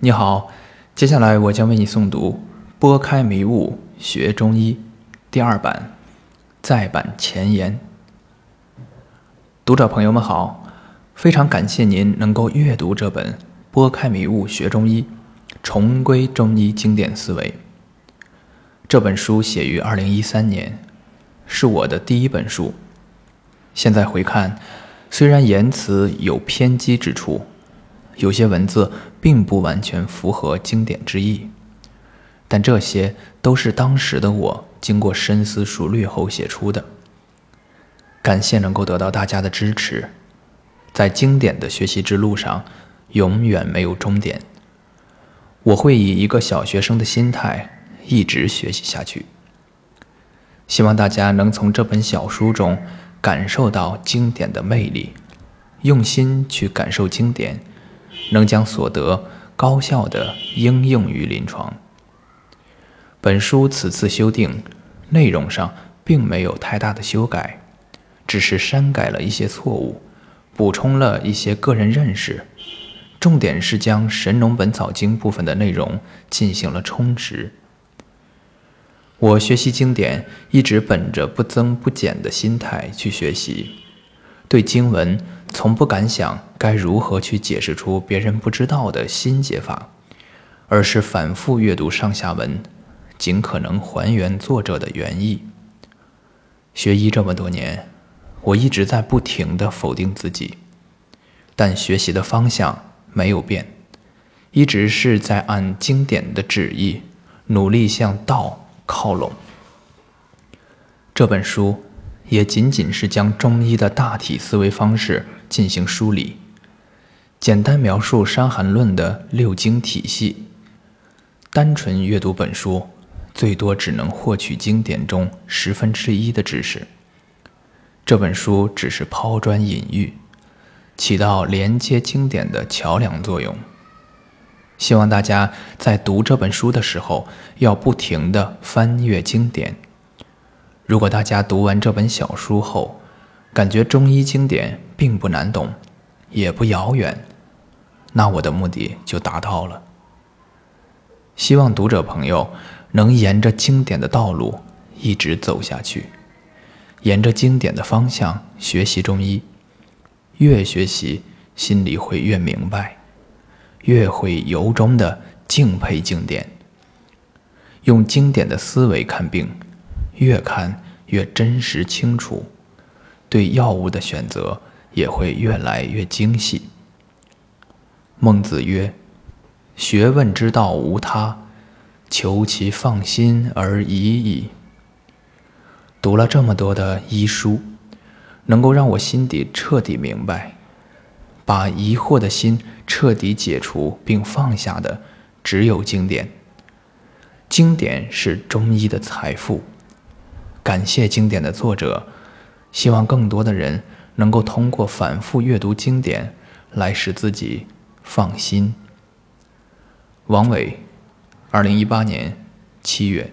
你好，接下来我将为你诵读《拨开迷雾学中医》第二版再版前言。读者朋友们好，非常感谢您能够阅读这本《拨开迷雾学中医》，重归中医经典思维。这本书写于二零一三年，是我的第一本书。现在回看，虽然言辞有偏激之处。有些文字并不完全符合经典之意，但这些都是当时的我经过深思熟虑后写出的。感谢能够得到大家的支持，在经典的学习之路上，永远没有终点。我会以一个小学生的心态一直学习下去。希望大家能从这本小书中感受到经典的魅力，用心去感受经典。能将所得高效地应用于临床。本书此次修订，内容上并没有太大的修改，只是删改了一些错误，补充了一些个人认识，重点是将《神农本草经》部分的内容进行了充实。我学习经典，一直本着不增不减的心态去学习，对经文。从不敢想该如何去解释出别人不知道的新解法，而是反复阅读上下文，尽可能还原作者的原意。学医这么多年，我一直在不停地否定自己，但学习的方向没有变，一直是在按经典的旨意努力向道靠拢。这本书也仅仅是将中医的大体思维方式。进行梳理，简单描述《伤寒论》的六经体系。单纯阅读本书，最多只能获取经典中十分之一的知识。这本书只是抛砖引玉，起到连接经典的桥梁作用。希望大家在读这本书的时候，要不停地翻阅经典。如果大家读完这本小书后，感觉中医经典并不难懂，也不遥远，那我的目的就达到了。希望读者朋友能沿着经典的道路一直走下去，沿着经典的方向学习中医，越学习心里会越明白，越会由衷的敬佩经典。用经典的思维看病，越看越真实清楚。对药物的选择也会越来越精细。孟子曰：“学问之道无他，求其放心而已矣。”读了这么多的医书，能够让我心底彻底明白，把疑惑的心彻底解除并放下的，只有经典。经典是中医的财富。感谢经典的作者。希望更多的人能够通过反复阅读经典来使自己放心。王伟，二零一八年七月。